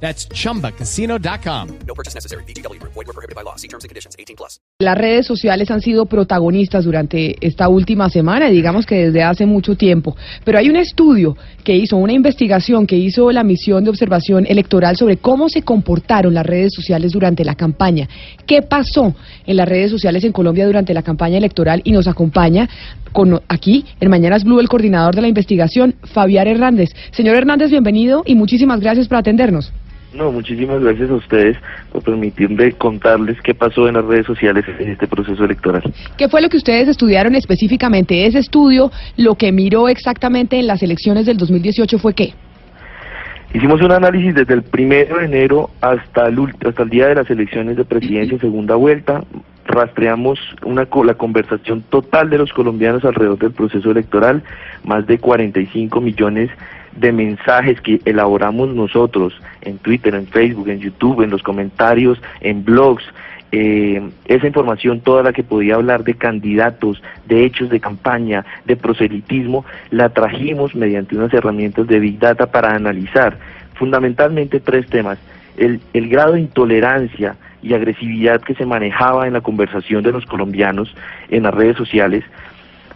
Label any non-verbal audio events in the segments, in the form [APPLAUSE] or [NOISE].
That's chumbacasino.com. No purchase necessary. BGW. Void were prohibited by law. See terms and conditions. 18 plus. Las redes sociales han sido protagonistas durante esta última semana, digamos que desde hace mucho tiempo. Pero hay un estudio que hizo, una investigación que hizo la misión de observación electoral sobre cómo se comportaron las redes sociales durante la campaña. ¿Qué pasó en las redes sociales en Colombia durante la campaña electoral? Y nos acompaña con, aquí en Mañanas Blue el coordinador de la investigación, Fabián Hernández. Señor Hernández, bienvenido y muchísimas gracias por atendernos. No, muchísimas gracias a ustedes por permitirme contarles qué pasó en las redes sociales en este proceso electoral. ¿Qué fue lo que ustedes estudiaron específicamente? Ese estudio, lo que miró exactamente en las elecciones del 2018 fue qué? Hicimos un análisis desde el primero de enero hasta el, hasta el día de las elecciones de presidencia segunda vuelta. Rastreamos una, la conversación total de los colombianos alrededor del proceso electoral, más de 45 millones de mensajes que elaboramos nosotros en Twitter, en Facebook, en YouTube, en los comentarios, en blogs. Eh, esa información, toda la que podía hablar de candidatos, de hechos de campaña, de proselitismo, la trajimos mediante unas herramientas de Big Data para analizar fundamentalmente tres temas. El, el grado de intolerancia y agresividad que se manejaba en la conversación de los colombianos en las redes sociales.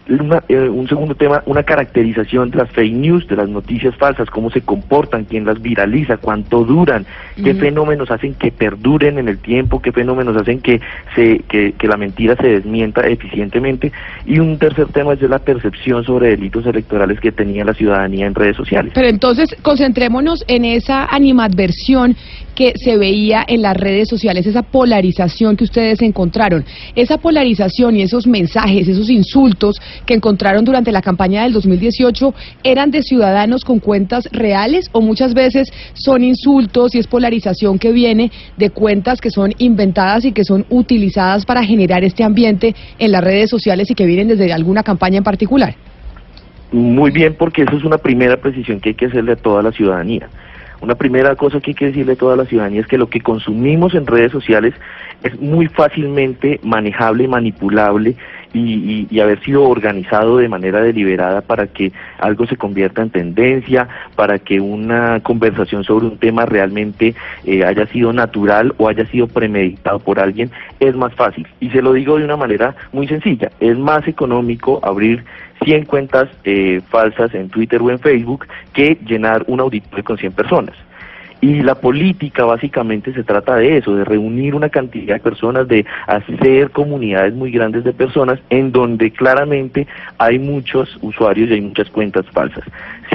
Una- eh, un segundo tema, una caracterización de las fake news, de las noticias falsas, cómo se comportan, quién las viraliza, cuánto duran, qué fenómenos hacen que perduren en el tiempo, qué fenómenos hacen que, se, que, que la mentira se desmienta eficientemente. Y un tercer tema es de la percepción sobre delitos electorales que tenía la ciudadanía en redes sociales. Pero entonces concentrémonos en esa animadversión que se veía en las redes sociales, esa polarización que ustedes encontraron. Esa polarización y esos mensajes, esos insultos que encontraron durante la campaña del 2018, ¿eran de ciudadanos con cuentas reales o muchas veces son insultos y es polarización que viene de cuentas que son inventadas y que son utilizadas para generar este ambiente en las redes sociales y que vienen desde alguna campaña en particular? Muy bien, porque eso es una primera precisión que hay que hacerle a toda la ciudadanía. Una primera cosa que hay que decirle a toda la ciudadanía es que lo que consumimos en redes sociales es muy fácilmente manejable, manipulable y, y- y haber sido organizado de manera deliberada para que algo se convierta en tendencia, para que una conversación sobre un tema realmente eh, haya sido natural o haya sido premeditado por alguien, es más fácil. Y se lo digo de una manera muy sencilla, es más económico abrir 100 cuentas eh, falsas en Twitter o en Facebook que llenar un auditorio con 100 personas. Y la política básicamente se trata de eso, de reunir una cantidad de personas, de hacer comunidades muy grandes de personas en donde claramente hay muchos usuarios y hay muchas cuentas falsas.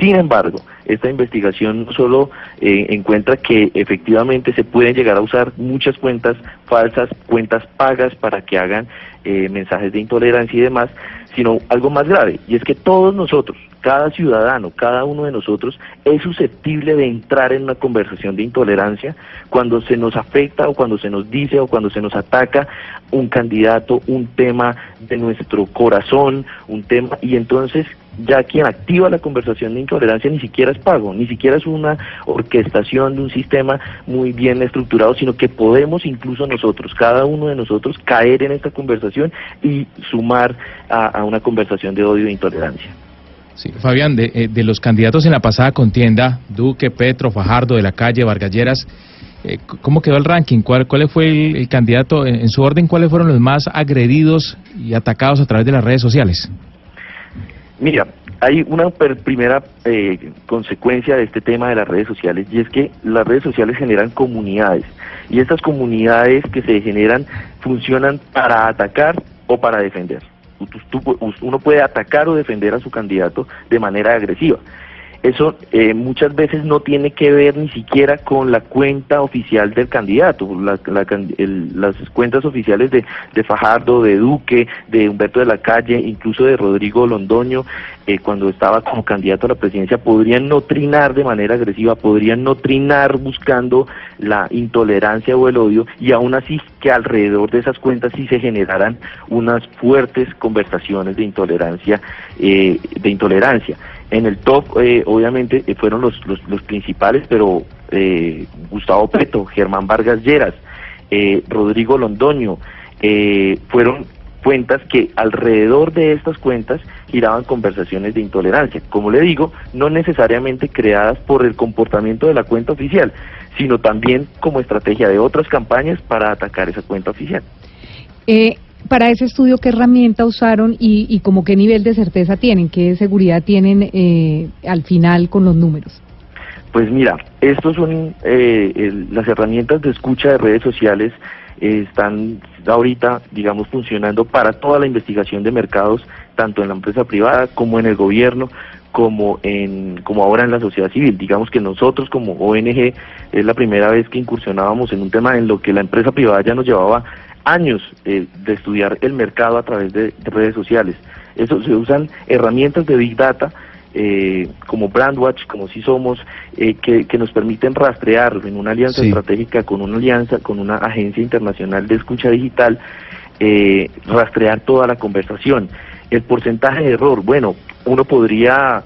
Sin embargo, esta investigación no solo eh, encuentra que efectivamente se pueden llegar a usar muchas cuentas falsas, cuentas pagas para que hagan eh, mensajes de intolerancia y demás, sino algo más grave, y es que todos nosotros, cada ciudadano, cada uno de nosotros es susceptible de entrar en una conversación de intolerancia cuando se nos afecta o cuando se nos dice o cuando se nos ataca un candidato, un tema de nuestro corazón, un tema, y entonces ya quien activa la conversación de intolerancia ni siquiera es pago, ni siquiera es una orquestación de un sistema muy bien estructurado, sino que podemos incluso nosotros, cada uno de nosotros, caer en esta conversación y sumar a, a una conversación de odio e intolerancia. Sí, Fabián, de, eh, de los candidatos en la pasada contienda, Duque, Petro, Fajardo, de la calle, Vargalleras, eh, ¿cómo quedó el ranking? ¿Cuál, cuál fue el, candidato, en, su orden, cuáles fueron los más agredidos y atacados a través de las redes sociales? Mira, hay una primera eh, consecuencia de este tema de las redes sociales y es que las redes sociales generan comunidades y estas comunidades que se generan funcionan para atacar o para defender. Uno puede atacar o defender a su candidato de manera agresiva. Eso eh, muchas veces no tiene que ver ni siquiera con la cuenta oficial del candidato. La- las cuentas oficiales de, de Fajardo, de Duque, de Humberto de la Calle, incluso de Rodrigo Londoño, eh, cuando estaba como candidato a la presidencia, podrían no trinar de manera agresiva, podrían no trinar buscando la intolerancia o el odio, y aún así que alrededor de esas cuentas sí se generaran unas fuertes conversaciones de intolerancia, eh, de intolerancia. En el top, eh, obviamente, eh, fueron los, los, los, principales, pero eh, Gustavo Preto, Germán Vargas Lleras, eh, Rodrigo Londoño, eh, fueron cuentas que alrededor de estas cuentas giraban conversaciones de intolerancia. Como le digo, no necesariamente creadas por el comportamiento de la cuenta oficial, sino también como estrategia de otras campañas para atacar esa cuenta oficial. Eh, para ese estudio, ¿qué herramienta usaron y, y como qué nivel de certeza tienen? ¿Qué seguridad tienen eh, al final con los números? Pues mira, estos son eh, el, las herramientas de escucha de redes sociales eh, están ahorita, digamos, funcionando para toda la investigación de mercados, tanto en la empresa privada como en el gobierno, como en como ahora en la sociedad civil. Digamos que nosotros como ONG es la primera vez que incursionábamos en un tema en lo que la empresa privada ya nos llevaba años eh, de estudiar el mercado a través de, de redes sociales. Eso se usan herramientas de big data eh, como Brandwatch, como si somos, eh, que, que, nos permiten rastrear en una alianza sí. estratégica con una alianza, con una agencia internacional de escucha digital, eh, rastrear toda la conversación. El porcentaje de error, bueno, uno podría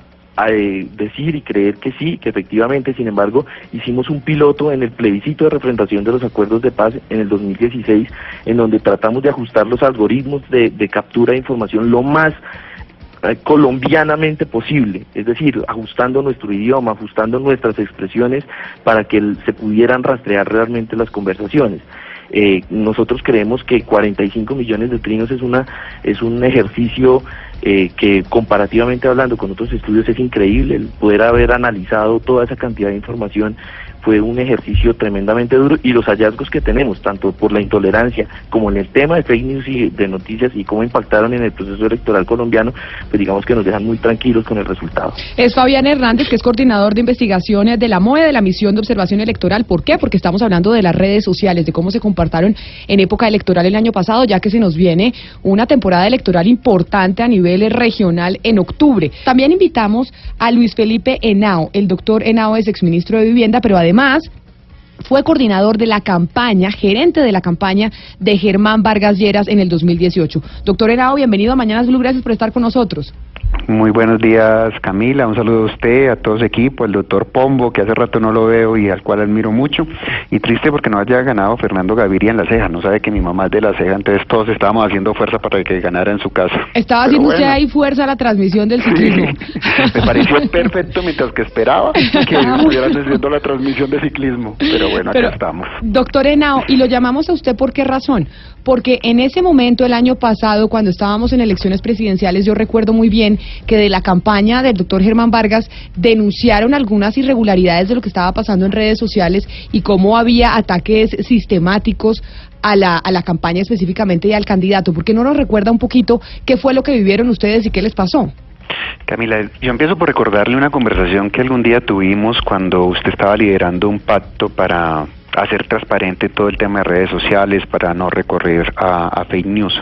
eh, decir y creer que sí, que efectivamente, sin embargo, hicimos un piloto en el plebiscito de refrentación de los acuerdos de paz en el 2016, en donde tratamos de ajustar los algoritmos de, de captura de información lo más eh, colombianamente posible, es decir, ajustando nuestro idioma, ajustando nuestras expresiones para que se pudieran rastrear realmente las conversaciones. Eh, nosotros creemos que 45 millones de trinos es una es un ejercicio eh, que comparativamente hablando con otros estudios es increíble el poder haber analizado toda esa cantidad de información fue un ejercicio tremendamente duro y los hallazgos que tenemos, tanto por la intolerancia como en el tema de fake news y de noticias y cómo impactaron en el proceso electoral colombiano, pues digamos que nos dejan muy tranquilos con el resultado. Es Fabián Hernández, que es coordinador de investigaciones de la MOE, de la Misión de Observación Electoral. ¿Por qué? Porque estamos hablando de las redes sociales, de cómo se comportaron en época electoral el año pasado, ya que se nos viene una temporada electoral importante a nivel regional en octubre. También invitamos a Luis Felipe Henao. El doctor Henao es exministro de Vivienda, pero además Además, fue coordinador de la campaña, gerente de la campaña de Germán Vargas Lleras en el 2018. Doctor Henao, bienvenido a Mañanas Blue, gracias por estar con nosotros. Muy buenos días, Camila. Un saludo a usted, a todo su equipo, el doctor Pombo, que hace rato no lo veo y al cual admiro mucho. Y triste porque no haya ganado Fernando Gaviria en la ceja. No sabe que mi mamá es de la ceja, entonces todos estábamos haciendo fuerza para que ganara en su casa. Estaba haciendo bueno. usted ahí fuerza a la transmisión del ciclismo. Sí. [LAUGHS] Me pareció perfecto mientras que esperaba que estuvieran haciendo la transmisión de ciclismo. Pero bueno, Pero, acá estamos. Doctor Henao, y lo llamamos a usted por qué razón. Porque en ese momento, el año pasado, cuando estábamos en elecciones presidenciales, yo recuerdo muy bien que de la campaña del doctor Germán Vargas denunciaron algunas irregularidades de lo que estaba pasando en redes sociales y cómo había ataques sistemáticos a la, a la campaña específicamente y al candidato. ¿Por qué no nos recuerda un poquito qué fue lo que vivieron ustedes y qué les pasó? Camila, yo empiezo por recordarle una conversación que algún día tuvimos cuando usted estaba liderando un pacto para hacer transparente todo el tema de redes sociales para no recorrer a, a fake news.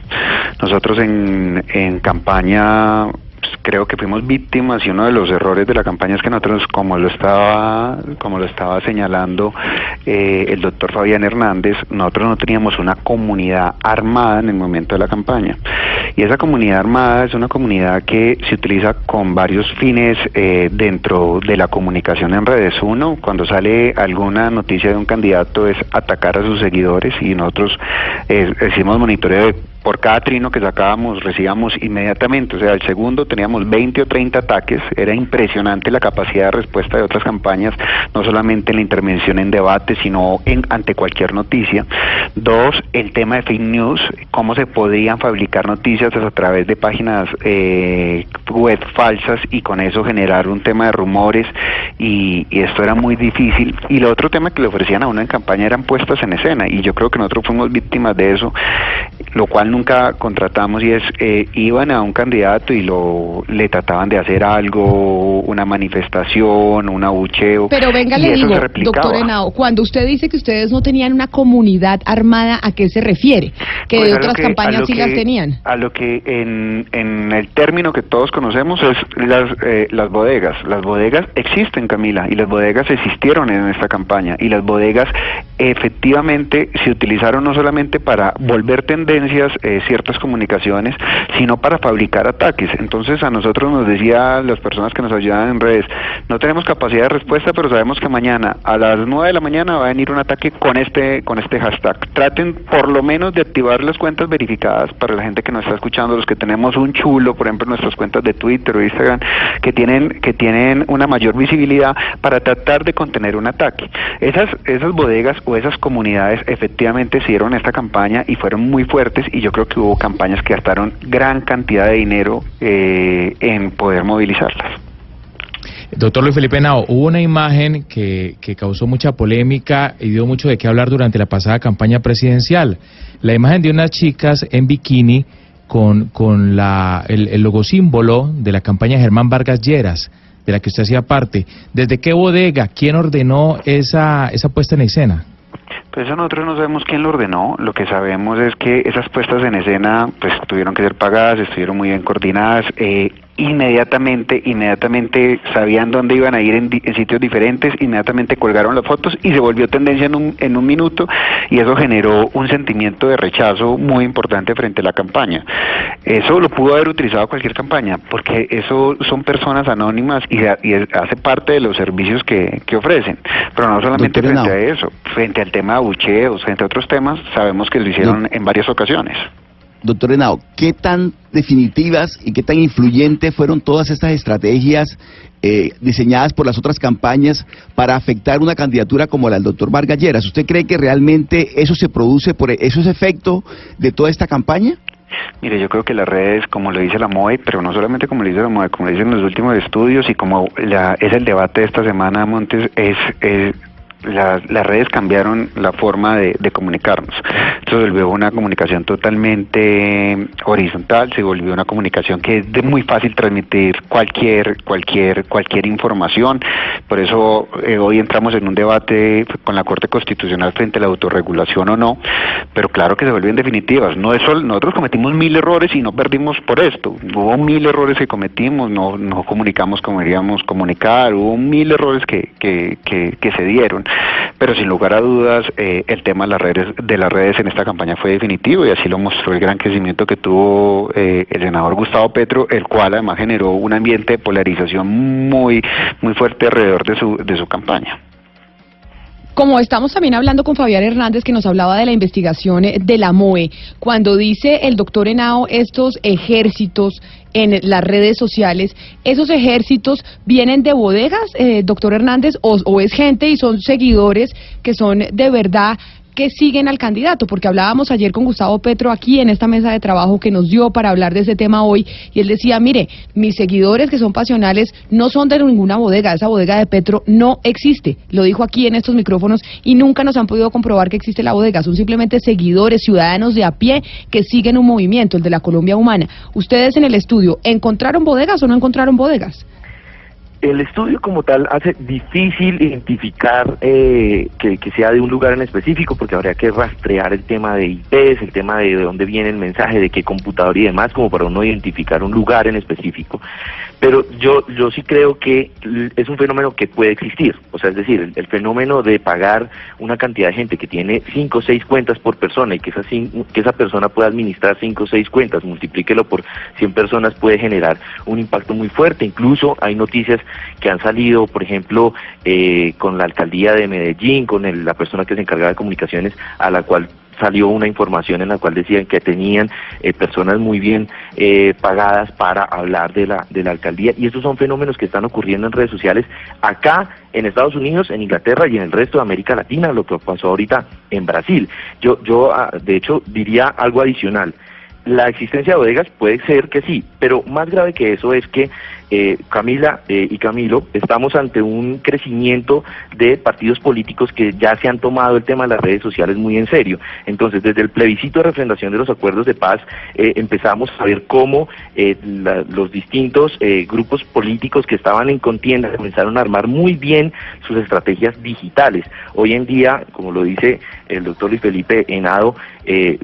Nosotros en, en campaña pues, creo que fuimos víctimas y uno de los errores de la campaña es que nosotros como lo estaba como lo estaba señalando eh, el doctor Fabián Hernández nosotros no teníamos una comunidad armada en el momento de la campaña. Y esa comunidad armada es una comunidad que se utiliza con varios fines eh, dentro de la comunicación en redes. Uno cuando sale alguna noticia de un candidato es atacar a sus seguidores y nosotros eh, hicimos monitoreo de por cada trino que sacábamos recibíamos inmediatamente, o sea, el segundo teníamos 20 o 30 ataques, era impresionante la capacidad de respuesta de otras campañas, no solamente en la intervención en debate, sino en ante cualquier noticia. Dos, el tema de fake news, cómo se podían fabricar noticias a través de páginas eh, web falsas y con eso generar un tema de rumores y, esto era muy difícil. Y el otro tema que le ofrecían a uno en campaña eran puestas en escena y yo creo que nosotros fuimos víctimas de eso lo cual nunca contratamos y es eh, iban a un candidato y lo le trataban de hacer algo, una manifestación, un abucheo. Pero venga, le digo, doctor Henao, cuando usted dice que ustedes no tenían una comunidad armada, ¿a qué se refiere? Que Pues de a lo otras que- campañas sí que- las tenían. A lo que en, en el término que todos conocemos es las, eh, las bodegas. Las bodegas existen, Camila, y las bodegas existieron en esta campaña. Y las bodegas efectivamente se utilizaron no solamente para volver tendencias eh, ciertas comunicaciones, sino para fabricar ataques. Entonces a nosotros nos decía las personas que nos ayudaban en redes, no tenemos capacidad de respuesta, pero sabemos que mañana a las 9 de la mañana va a venir un ataque con este con este hashtag. Traten por lo menos de activar las cuentas verificadas para la gente que nos está escuchando, los que tenemos un chulo, por ejemplo, nuestras cuentas de Twitter o Instagram, que tienen que tienen una mayor visibilidad para tratar de contener un ataque. Esas esas bodegas o esas comunidades efectivamente se dieron esta campaña y fueron muy fuertes y yo creo que hubo campañas que gastaron gran cantidad de dinero eh, en poder movilizarlas. Doctor Luis Felipe Nao, hubo una imagen que, que causó mucha polémica y dio mucho de qué hablar durante la pasada campaña presidencial. La imagen de unas chicas en bikini con, con la, el, el logosímbolo de la campaña Germán Vargas Lleras, de la que usted hacía parte. ¿Desde qué bodega? ¿Quién ordenó esa, esa puesta en escena? Pues eso nosotros no sabemos quién lo ordenó, lo que sabemos es que esas puestas en escena pues tuvieron que ser pagadas, estuvieron muy bien coordinadas, eh, inmediatamente, inmediatamente sabían dónde iban a ir en, di- en sitios diferentes, inmediatamente colgaron las fotos y se volvió tendencia en un, en un minuto y eso generó un sentimiento de rechazo muy importante frente a la campaña. Eso lo pudo haber utilizado cualquier campaña, porque eso son personas anónimas y, y hace parte de los servicios que, que ofrecen. Pero no solamente Doctor frente Henao. a eso, frente al tema de abucheos, frente a otros temas, sabemos que lo hicieron en varias ocasiones. Doctor Henao, ¿qué tan definitivas y qué tan influyentes fueron todas estas estrategias eh, diseñadas por las otras campañas para afectar una candidatura como la del doctor Vargas Lleras? ¿Usted cree que realmente eso se produce por eso es efecto de toda esta campaña? Mire, yo creo que las redes, como lo dice la MOE, pero no solamente como lo dice la MOE, como lo dicen los últimos estudios y como la, es el debate de esta semana, Montes, es, es la- las redes cambiaron la forma de, de comunicarnos. Se volvió una comunicación totalmente horizontal, se volvió una comunicación que es de muy fácil transmitir cualquier, cualquier, cualquier información. Por eso eh, hoy entramos en un debate con la Corte Constitucional frente a la autorregulación o no, pero claro que se vuelven definitivas. No es sol- nosotros cometimos mil errores y no perdimos por esto. Hubo mil errores que cometimos, no, no comunicamos como queríamos comunicar, hubo mil errores que, que, que se dieron. Pero sin lugar a dudas, eh, el tema de las redes, de las redes en esta campaña fue definitivo y así lo mostró el gran crecimiento que tuvo eh, el senador Gustavo Petro, el cual además generó un ambiente de polarización muy, muy fuerte alrededor de su, de su campaña. Como estamos también hablando con Fabián Hernández, que nos hablaba de la investigación eh, de la MOE, cuando dice el doctor Henao estos ejércitos en las redes sociales, ¿esos ejércitos vienen de bodegas, eh, doctor Hernández, o, o es gente y son seguidores que son de verdad que siguen al candidato? Porque hablábamos ayer con Gustavo Petro aquí en esta mesa de trabajo que nos dio para hablar de ese tema hoy, y él decía, mire, mis seguidores que son pasionales no son de ninguna bodega, esa bodega de Petro no existe. Lo dijo aquí en estos micrófonos y nunca nos han podido comprobar que existe la bodega. Son simplemente seguidores, ciudadanos de a pie que siguen un movimiento, el de la Colombia Humana. Ustedes en el estudio, ¿encontraron bodegas o no encontraron bodegas? El estudio como tal hace difícil identificar eh, que, que sea de un lugar en específico porque habría que rastrear el tema de IPs, el tema de, de dónde viene el mensaje, de qué computador y demás, como para uno identificar un lugar en específico. Pero yo, yo sí creo que es un fenómeno que puede existir. O sea, es decir, el, fenómeno de pagar una cantidad de gente que tiene cinco o seis cuentas por persona y que esa, que esa persona pueda administrar cinco o seis cuentas, multiplíquelo por 100 personas, puede generar un impacto muy fuerte. Incluso hay noticias que han salido, por ejemplo, eh, con la alcaldía de Medellín, con el- la persona que se encargaba de comunicaciones, a la cual salió una información en la cual decían que tenían eh, personas muy bien eh, pagadas para hablar de la, de la alcaldía y estos son fenómenos que están ocurriendo en redes sociales acá en Estados Unidos, en Inglaterra y en el resto de América Latina, lo que pasó ahorita en Brasil. Yo, yo ah, de hecho diría algo adicional. La existencia de bodegas puede ser que sí, pero más grave que eso es que eh, Camila eh, y Camilo, estamos ante un crecimiento de partidos políticos que ya se han tomado el tema de las redes sociales muy en serio. Entonces, desde el plebiscito de refrendación de los acuerdos de paz, eh, empezamos a ver cómo los distintos grupos políticos que estaban en contienda comenzaron a armar muy bien sus estrategias digitales. Hoy en día, como lo dice el doctor Luis Felipe Henado,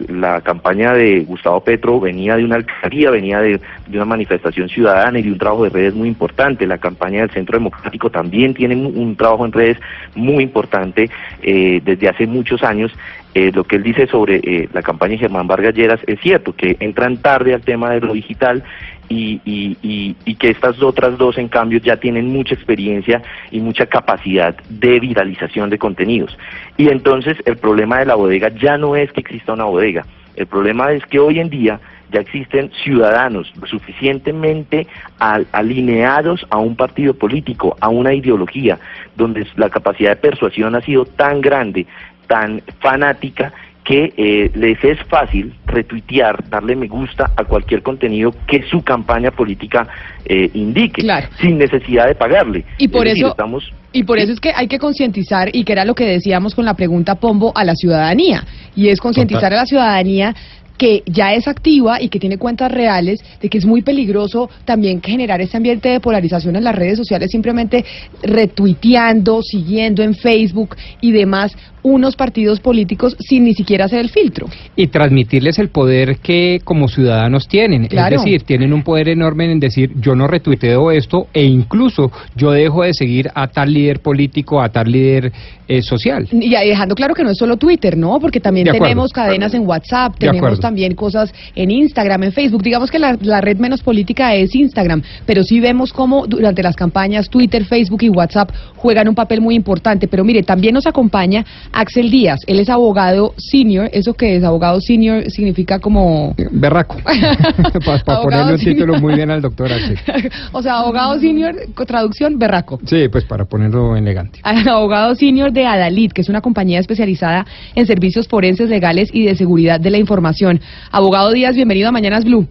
la campaña de Gustavo Petro venía de una alcaldía, venía de una manifestación ciudadana y de un trabajo de redes muy importante. La campaña del Centro Democrático también tiene un, trabajo en redes muy importante eh, desde hace muchos años. Eh, lo que él dice sobre eh, la campaña de Germán Vargas Lleras es cierto, que entran tarde al tema de lo digital y, y, y, que estas otras dos, en cambio, ya tienen mucha experiencia y mucha capacidad de viralización de contenidos. Y entonces el problema de la bodega ya no es que exista una bodega, el problema es que hoy en día ya existen ciudadanos suficientemente alineados a un partido político, a una ideología, donde la capacidad de persuasión ha sido tan grande, tan fanática, que eh, les es fácil retuitear, darle me gusta a cualquier contenido que su campaña política eh, indique, sin necesidad de pagarle. Y por eso estamos... Y por eso es que hay que concientizar, y que era lo que decíamos con la pregunta Pombo, a la ciudadanía. Y es concientizar a la ciudadanía que ya es activa y que tiene cuentas reales, de que es muy peligroso también generar ese ambiente de polarización en las redes sociales, simplemente retuiteando, siguiendo en Facebook y demás unos partidos políticos sin ni siquiera hacer el filtro. Y transmitirles el poder que como ciudadanos tienen. Es decir, tienen un poder enorme en decir yo no retuiteo esto e incluso yo dejo de seguir a tal líder político, a tal líder eh, social. Y dejando claro que no es solo Twitter, ¿no? Porque también tenemos cadenas en WhatsApp, tenemos también cosas en Instagram, en Facebook. Digamos que la, la red menos política es Instagram, pero sí vemos cómo durante las campañas Twitter, Facebook y WhatsApp juegan un papel muy importante. Pero mire, también nos acompaña Axel Díaz. Él es abogado senior. ¿Eso que es? Abogado senior significa como... Berraco. [LAUGHS] [LAUGHS] Para ponerle un título muy bien al doctor [LAUGHS] Axel. o sea, abogado senior, traducción, berraco. Sí, pues para ponerlo elegante. abogado senior de Adalid, que es una compañía especializada en servicios forenses legales y de seguridad de la información. Abogado Díaz, bienvenido a Mañanas Blue.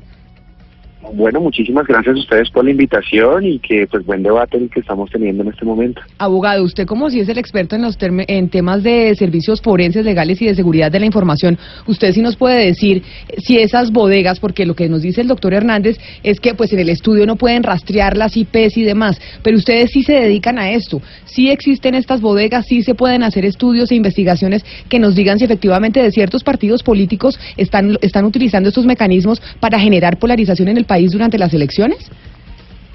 Bueno, muchísimas gracias a ustedes por la invitación y que pues buen debate el que estamos teniendo en este momento. Abogado, usted como si es el experto en los en temas de servicios forenses legales y de seguridad de la información, usted sí nos puede decir si esas bodegas, porque lo que nos dice el doctor Hernández es que pues en el estudio no pueden rastrear las IPs y demás, pero ustedes sí se dedican a esto, sí existen estas bodegas, sí se pueden hacer estudios e investigaciones que nos digan si efectivamente de ciertos partidos políticos están, están utilizando estos mecanismos para generar polarización en el país durante las elecciones?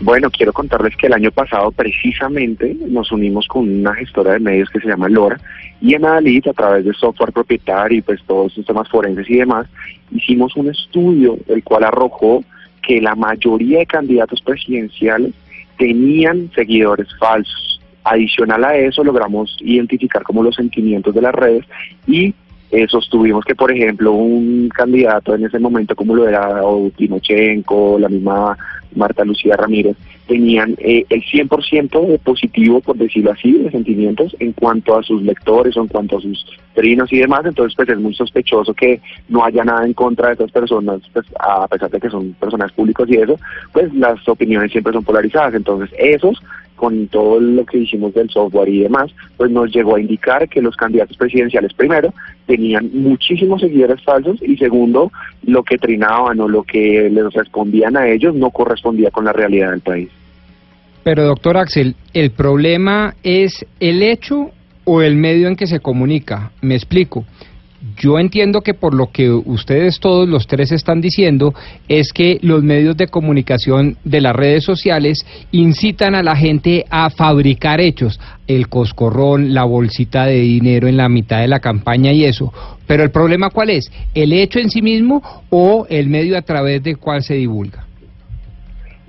Bueno, quiero contarles que el año pasado precisamente nos unimos con una gestora de medios que se llama Lora y en Adalid, a través de software propietario y pues todos los temas forenses y demás, hicimos un estudio el cual arrojó que la mayoría de candidatos presidenciales tenían seguidores falsos. Adicional a eso, logramos identificar como los sentimientos de las redes y eh, sostuvimos que, por ejemplo, un candidato en ese momento, como lo era o Timochenko, la misma Marta Lucía Ramírez, tenían eh, el 100% de positivo, por decirlo así, de sentimientos en cuanto a sus lectores o en cuanto a sus trinos y demás. Entonces, pues es muy sospechoso que no haya nada en contra de esas personas, pues a pesar de que son personas públicos y eso, pues las opiniones siempre son polarizadas. Entonces, esos con todo lo que hicimos del software y demás, pues nos llegó a indicar que los candidatos presidenciales, primero, tenían muchísimos seguidores falsos y segundo, lo que trinaban o lo que les respondían a ellos no correspondía con la realidad del país. Pero doctor Axel, ¿el problema es el hecho o el medio en que se comunica? Me explico. Yo entiendo que por lo que ustedes todos los tres están diciendo es que los medios de comunicación de las redes sociales incitan a la gente a fabricar hechos, el coscorrón, la bolsita de dinero en la mitad de la campaña y eso. Pero el problema cuál es? ¿El hecho en sí mismo o el medio a través del cual se divulga?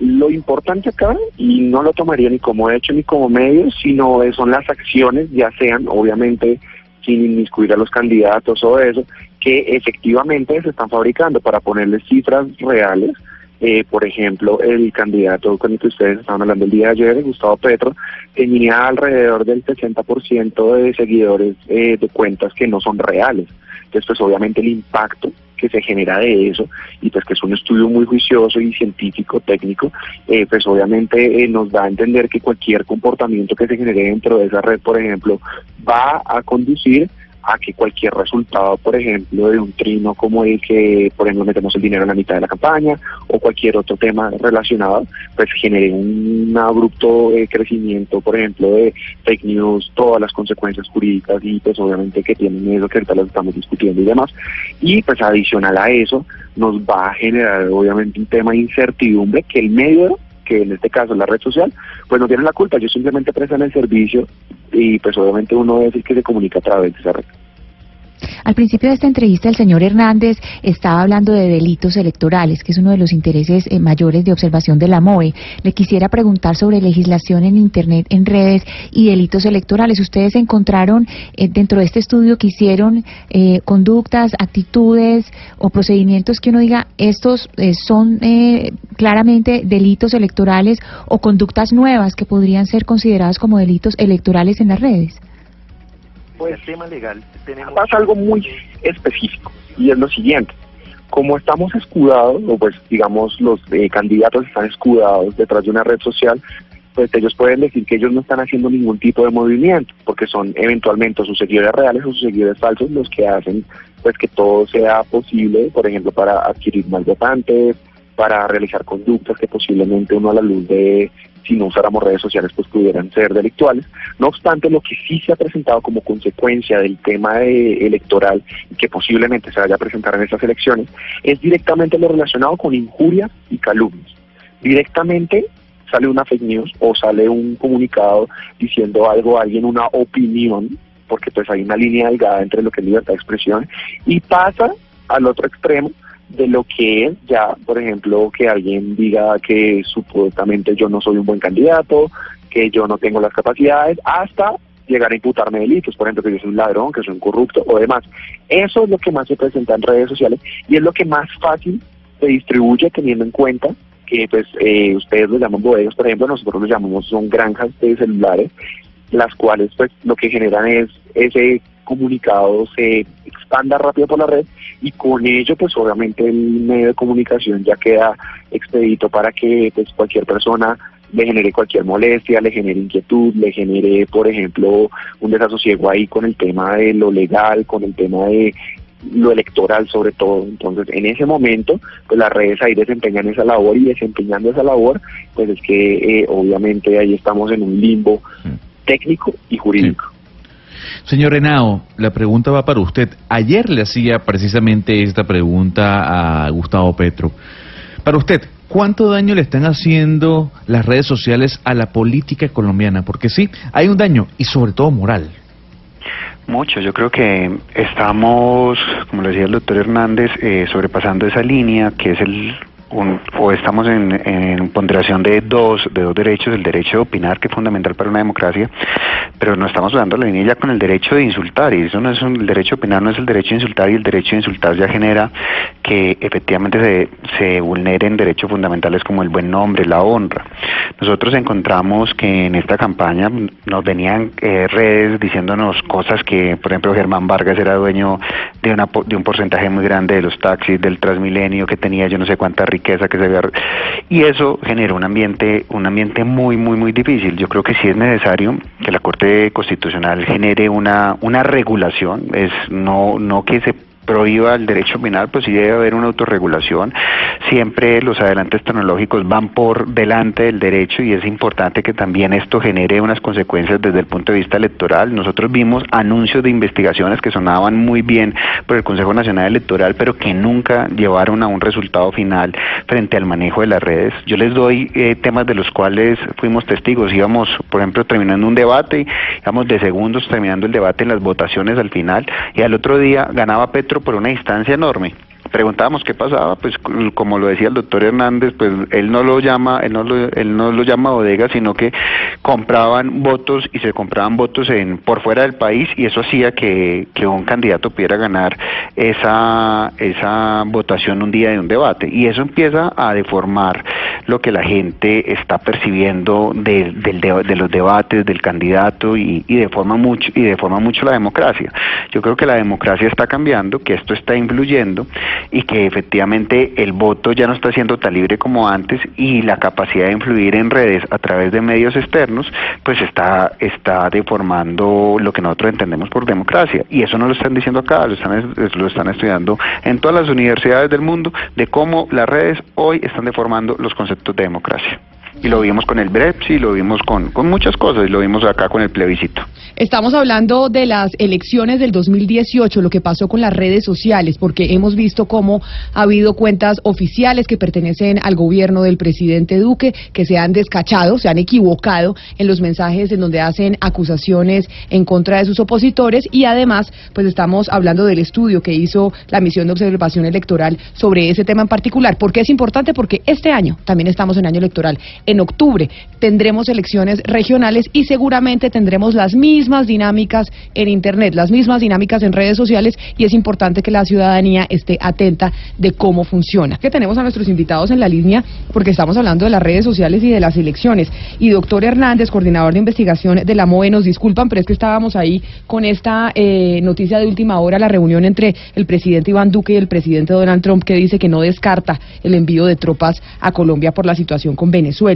Lo importante acá, y no lo tomaría ni como hecho ni como medio, sino son las acciones, ya sean obviamente sin inmiscuir a los candidatos o eso, que efectivamente se están fabricando para ponerles cifras reales. Eh, por ejemplo, el candidato con el que ustedes estaban hablando el día de ayer, Gustavo Petro, tenía alrededor del 60% de seguidores eh, de cuentas que no son reales. Pues obviamente el impacto que se genera de eso y pues que es un estudio muy juicioso y científico, técnico, eh, pues obviamente eh, nos da a entender que cualquier comportamiento que se genere dentro de esa red, por ejemplo, va a conducir a que cualquier resultado, por ejemplo, de un trino como el que, por ejemplo, metemos el dinero en la mitad de la campaña o cualquier otro tema relacionado, pues genere un abrupto eh, crecimiento, por ejemplo, de fake news, todas las consecuencias jurídicas y pues obviamente que tienen eso que ahorita las estamos discutiendo y demás. Y pues adicional a eso nos va a generar obviamente un tema de incertidumbre que el medio que en este caso la red social, pues no tiene la culpa, ellos simplemente prestan el servicio y pues obviamente uno es el que se comunica a través de esa red. Al principio de esta entrevista, el señor Hernández estaba hablando de delitos electorales, que es uno de los intereses eh, mayores de observación de la MOE. Le quisiera preguntar sobre legislación en Internet, en redes y delitos electorales. ¿Ustedes encontraron eh, dentro de este estudio que hicieron eh, conductas, actitudes o procedimientos que uno diga estos son claramente delitos electorales o conductas nuevas que podrían ser consideradas como delitos electorales en las redes? Pues el tema legal tenemos... Pasa algo muy específico y es lo siguiente. Como estamos escudados, o pues digamos los eh, candidatos están escudados detrás de una red social, pues ellos pueden decir que ellos no están haciendo ningún tipo de movimiento, porque son eventualmente sus seguidores reales o sus seguidores falsos los que hacen pues que todo sea posible, por ejemplo, para adquirir más votantes, para realizar conductas que posiblemente uno a la luz de si no usáramos redes sociales pues pudieran ser delictuales. No obstante, lo que sí se ha presentado como consecuencia del tema electoral y que posiblemente se vaya a presentar en estas elecciones es directamente lo relacionado con injurias y calumnias. Directamente sale una fake news o sale un comunicado diciendo algo a alguien, una opinión, porque pues hay una línea delgada entre lo que es libertad de expresión, y pasa al otro extremo de lo que es ya, por ejemplo, que alguien diga que supuestamente yo no soy un buen candidato, que yo no tengo las capacidades, hasta llegar a imputarme delitos, por ejemplo, que yo soy un ladrón, que soy un corrupto o demás. Eso es lo que más se presenta en redes sociales y es lo que más fácil se distribuye teniendo en cuenta que pues eh, ustedes lo llaman bodegas, por ejemplo, nosotros lo llamamos son granjas de celulares, las cuales pues lo que generan es ese comunicado se expanda rápido por la red y con ello pues obviamente el medio de comunicación ya queda expedito para que pues cualquier persona le genere cualquier molestia, le genere inquietud, le genere, por ejemplo, un desasosiego ahí con el tema de lo legal, con el tema de lo electoral sobre todo. Entonces, en ese momento, pues las redes ahí desempeñan esa labor y desempeñando esa labor, pues es que eh, obviamente ahí estamos en un limbo mm. técnico y jurídico. Señor Renao, la pregunta va para usted. Ayer le hacía precisamente esta pregunta a Gustavo Petro. Para usted, ¿cuánto daño le están haciendo las redes sociales a la política colombiana? Porque sí, hay un daño y sobre todo moral. Mucho, yo creo que estamos, como lo decía el doctor Hernández, eh, sobrepasando esa línea que es el o estamos en, ponderación de dos, de dos derechos, el derecho de opinar, que es fundamental para una democracia, pero no estamos dando la línea con el derecho de insultar, y eso no es un, el derecho de opinar, no es el derecho de insultar, y el derecho de insultar ya genera que efectivamente se, se vulneren derechos fundamentales como el buen nombre, la honra. Nosotros encontramos que en esta campaña nos venían eh, redes diciéndonos cosas que, por ejemplo, Germán Vargas era dueño de, una, de un porcentaje muy grande de los taxis, del Transmilenio, que tenía yo no sé cuánta riqueza, que se había y eso genera un ambiente un ambiente muy muy muy difícil. Yo creo que sí es necesario que la Corte Constitucional genere una una regulación. Es no no que se prohíba el derecho penal, pues sí debe haber una autorregulación. Siempre los adelantes tecnológicos van por delante del derecho y es importante que también esto genere unas consecuencias desde el punto de vista electoral. Nosotros vimos anuncios de investigaciones que sonaban muy bien por el Consejo Nacional Electoral, pero que nunca llevaron a un resultado final frente al manejo de las redes. Yo les doy eh, temas de los cuales fuimos testigos. Íbamos, por ejemplo, terminando un debate, íbamos de segundos terminando el debate en las votaciones al final y al otro día ganaba Petro por una distancia enorme preguntábamos qué pasaba, pues como lo decía el doctor Hernández, pues él no lo llama, él no lo, él no lo llama bodega, sino que compraban votos y se compraban votos en por fuera del país y eso hacía que, que un candidato pudiera ganar esa esa votación un día de un debate y eso empieza a deformar lo que la gente está percibiendo de, del de, de los debates del candidato y, y deforma mucho y deforma mucho la democracia. Yo creo que la democracia está cambiando, que esto está influyendo y que efectivamente el voto ya no está siendo tan libre como antes y la capacidad de influir en redes a través de medios externos pues está está deformando lo que nosotros entendemos por democracia y eso no lo están diciendo acá, lo están lo están estudiando en todas las universidades del mundo de cómo las redes hoy están deformando los conceptos de democracia. Y lo vimos con el Brexit, lo vimos con, con muchas cosas, y lo vimos acá con el plebiscito. Estamos hablando de las elecciones del 2018, lo que pasó con las redes sociales, porque hemos visto cómo ha habido cuentas oficiales que pertenecen al gobierno del presidente Duque que se han descachado, se han equivocado en los mensajes en donde hacen acusaciones en contra de sus opositores y además, pues estamos hablando del estudio que hizo la misión de observación electoral sobre ese tema en particular. ¿Por qué es importante? Porque este año también estamos en año electoral. En octubre tendremos elecciones regionales y seguramente tendremos las mismas dinámicas en Internet, las mismas dinámicas en redes sociales y es importante que la ciudadanía esté atenta de cómo funciona. Que tenemos a nuestros invitados en la línea porque estamos hablando de las redes sociales y de las elecciones. Y doctor Hernández, coordinador de investigación de la MOE, nos disculpan, pero es que estábamos ahí con esta eh, noticia de última hora, la reunión entre el presidente Iván Duque y el presidente Donald Trump, que dice que no descarta el envío de tropas a Colombia por la situación con Venezuela.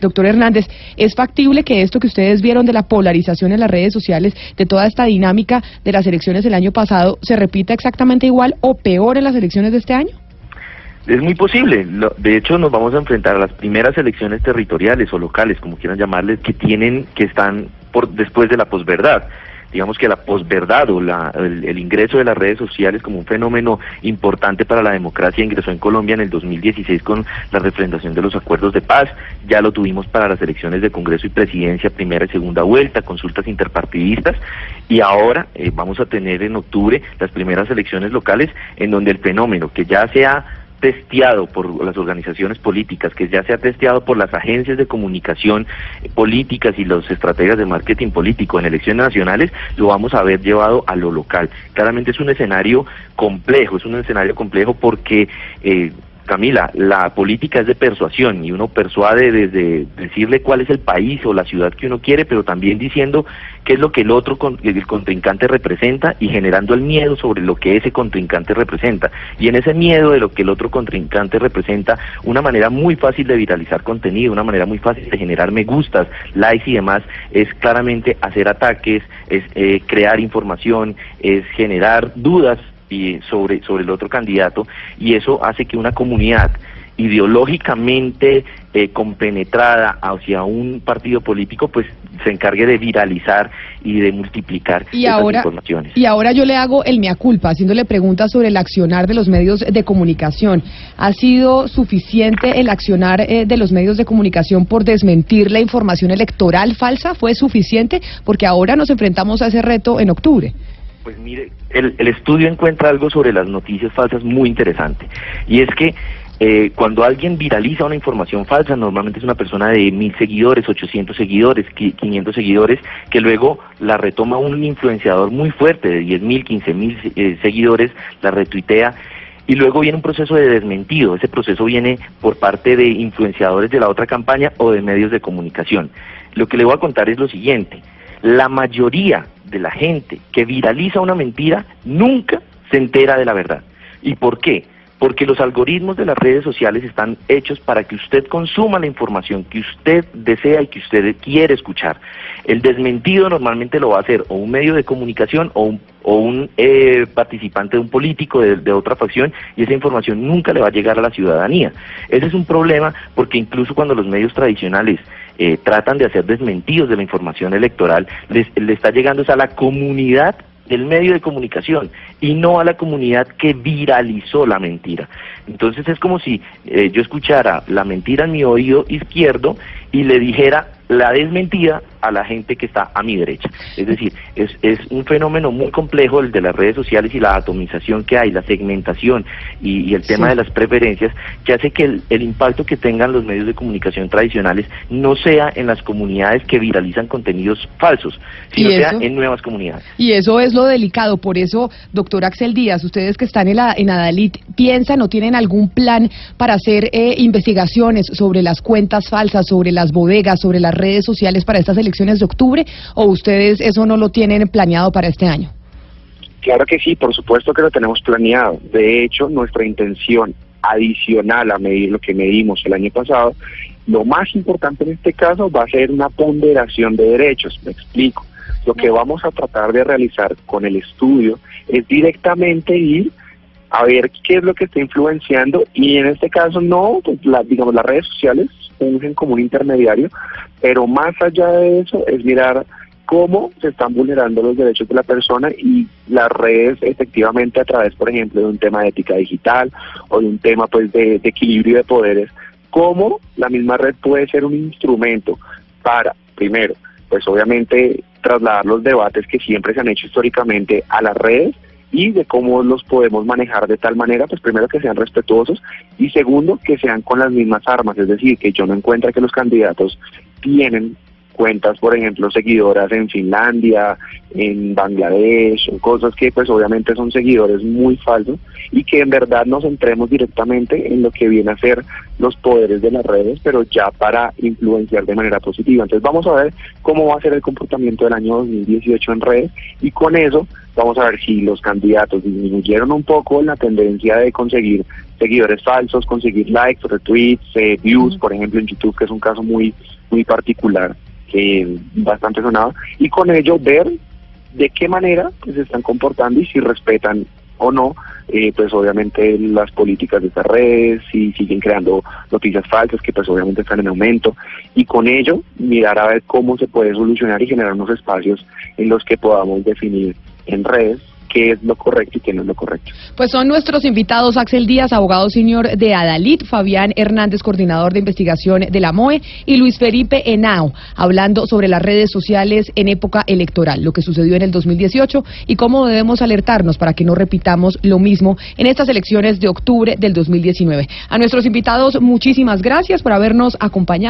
Doctor Hernández, ¿es factible que esto que ustedes vieron de la polarización en las redes sociales, de toda esta dinámica de las elecciones del año pasado, se repita exactamente igual o peor en las elecciones de este año? Es muy posible. De hecho, nos vamos a enfrentar a las primeras elecciones territoriales o locales, como quieran llamarles, que tienen, que están por después de la posverdad. Digamos que la posverdad o la- el, ingreso de las redes sociales como un fenómeno importante para la democracia ingresó en Colombia en el 2016 con la refrendación de los acuerdos de paz. Ya lo tuvimos para las elecciones de Congreso y Presidencia, primera y segunda vuelta, consultas interpartidistas. Y ahora eh, vamos a tener en octubre las primeras elecciones locales en donde el fenómeno que ya se ha testeado por las organizaciones políticas, que ya se ha testeado por las agencias de comunicación eh, políticas y los estrategas de marketing político en elecciones nacionales, lo vamos a ver llevado a lo local. Claramente es un escenario complejo, es un escenario complejo porque... Eh, Camila, la política es de persuasión y uno persuade desde decirle cuál es el país o la ciudad que uno quiere, pero también diciendo qué es lo que el otro el contrincante representa y generando el miedo sobre lo que ese contrincante representa. Y en ese miedo de lo que el otro contrincante representa, una manera muy fácil de viralizar contenido, una manera muy fácil de generar me gustas, likes y demás, es claramente hacer ataques, es eh, crear información, es generar dudas y sobre, sobre el otro candidato y eso hace que una comunidad ideológicamente eh, compenetrada hacia un partido político pues se encargue de viralizar y de multiplicar Y esas ahora, informaciones. y ahora yo le hago el mea culpa, haciéndole preguntas sobre el accionar de los medios de comunicación. ¿Ha sido suficiente el accionar eh, de los medios de comunicación por desmentir la información electoral falsa? ¿Fue suficiente? Porque ahora nos enfrentamos a ese reto en octubre. Pues mire, el, estudio encuentra algo sobre las noticias falsas muy interesante. Y es que eh, cuando alguien viraliza una información falsa, normalmente es una persona de mil seguidores, 800 seguidores, qui- 500 seguidores, que luego la retoma un influenciador muy fuerte de 10 mil, 15 mil eh, seguidores, la retuitea. Y luego viene un proceso de desmentido. Ese proceso viene por parte de influenciadores de la otra campaña o de medios de comunicación. Lo que le voy a contar es lo siguiente. La mayoría de la gente que viraliza una mentira nunca se entera de la verdad. ¿Y por qué? Porque los algoritmos de las redes sociales están hechos para que usted consuma la información que usted desea y que usted quiere escuchar. El desmentido normalmente lo va a hacer o un medio de comunicación o un, o un eh, participante de un político de, de otra facción y esa información nunca le va a llegar a la ciudadanía. Ese es un problema porque incluso cuando los medios tradicionales eh, tratan de hacer desmentidos de la información electoral, les, le está llegando a la comunidad del medio de comunicación y no a la comunidad que viralizó la mentira. Entonces es como si eh, yo escuchara la mentira en mi oído izquierdo y le dijera la desmentida a la gente que está a mi derecha. Es decir, es, es un fenómeno muy complejo el de las redes sociales y la atomización que hay, la segmentación y, y el tema Sí. de las preferencias, que hace que el, el impacto que tengan los medios de comunicación tradicionales no sea en las comunidades que viralizan contenidos falsos, sino ¿Y sea en nuevas comunidades. Y eso es lo delicado. Por eso, doctor Axel Díaz, ustedes que están en, la, en Adalit, ¿piensan o tienen algún plan para hacer eh, investigaciones sobre las cuentas falsas, sobre las bodegas, sobre las redes sociales para estas elecciones de octubre? ¿O ustedes eso no lo tienen planeado para este año? Claro que sí, por supuesto que lo tenemos planeado. De hecho, nuestra intención adicional a medir lo que medimos el año pasado, lo más importante en este caso va a ser una ponderación de derechos. Me explico. Lo que vamos a tratar de realizar con el estudio es directamente ir a ver qué es lo que está influenciando y en este caso no, pues la- digamos las redes sociales fungen como un intermediario, pero más allá de eso es mirar cómo se están vulnerando los derechos de la persona y las redes efectivamente a través, por ejemplo, de un tema de ética digital o de un tema pues de, equilibrio de poderes, cómo la misma red puede ser un instrumento para, primero, pues obviamente trasladar los debates que siempre se han hecho históricamente a las redes y de cómo los podemos manejar de tal manera, pues primero que sean respetuosos y segundo que sean con las mismas armas, es decir, que yo no encuentre que los candidatos tienen cuentas, por ejemplo, seguidoras en Finlandia, en Bangladesh, o cosas que pues obviamente son seguidores muy falsos y que en verdad nos centremos directamente en lo que viene a ser los poderes de las redes, pero ya para influenciar de manera positiva. Entonces vamos a ver cómo va a ser el comportamiento del año 2018 en redes y con eso vamos a ver si los candidatos disminuyeron un poco la tendencia de conseguir seguidores falsos, conseguir likes, retweets, eh, views, por ejemplo en YouTube, que es un caso muy muy particular que bastante sonado y con ello ver de qué manera pues, se están comportando y si respetan o no, eh, pues obviamente las políticas de estas redes, si siguen creando noticias falsas que pues obviamente están en aumento y con ello mirar a ver cómo se puede solucionar y generar unos espacios en los que podamos definir en redes qué es lo correcto y qué no es lo correcto. Pues son nuestros invitados Axel Díaz, abogado senior de Adalit, Fabián Hernández, coordinador de investigación de la MOE, y Luis Felipe Henao, hablando sobre las redes sociales en época electoral, lo que sucedió en el 2018 y cómo debemos alertarnos para que no repitamos lo mismo en estas elecciones de octubre del 2019. A nuestros invitados, muchísimas gracias por habernos acompañado.